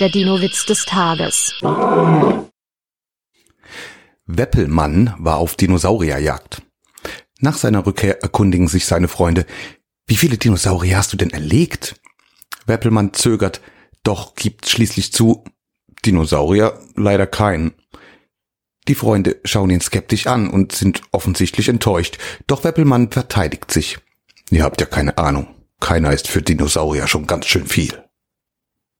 Der Dino-Witz des Tages. Weppelmann war auf Dinosaurierjagd. Nach seiner Rückkehr erkundigen sich seine Freunde, wie viele Dinosaurier hast du denn erlegt? Weppelmann zögert, doch gibt schließlich zu, Dinosaurier leider keinen. Die Freunde schauen ihn skeptisch an und sind offensichtlich enttäuscht, doch Weppelmann verteidigt sich. Ihr habt ja keine Ahnung. Keiner ist für Dinosaurier schon ganz schön viel.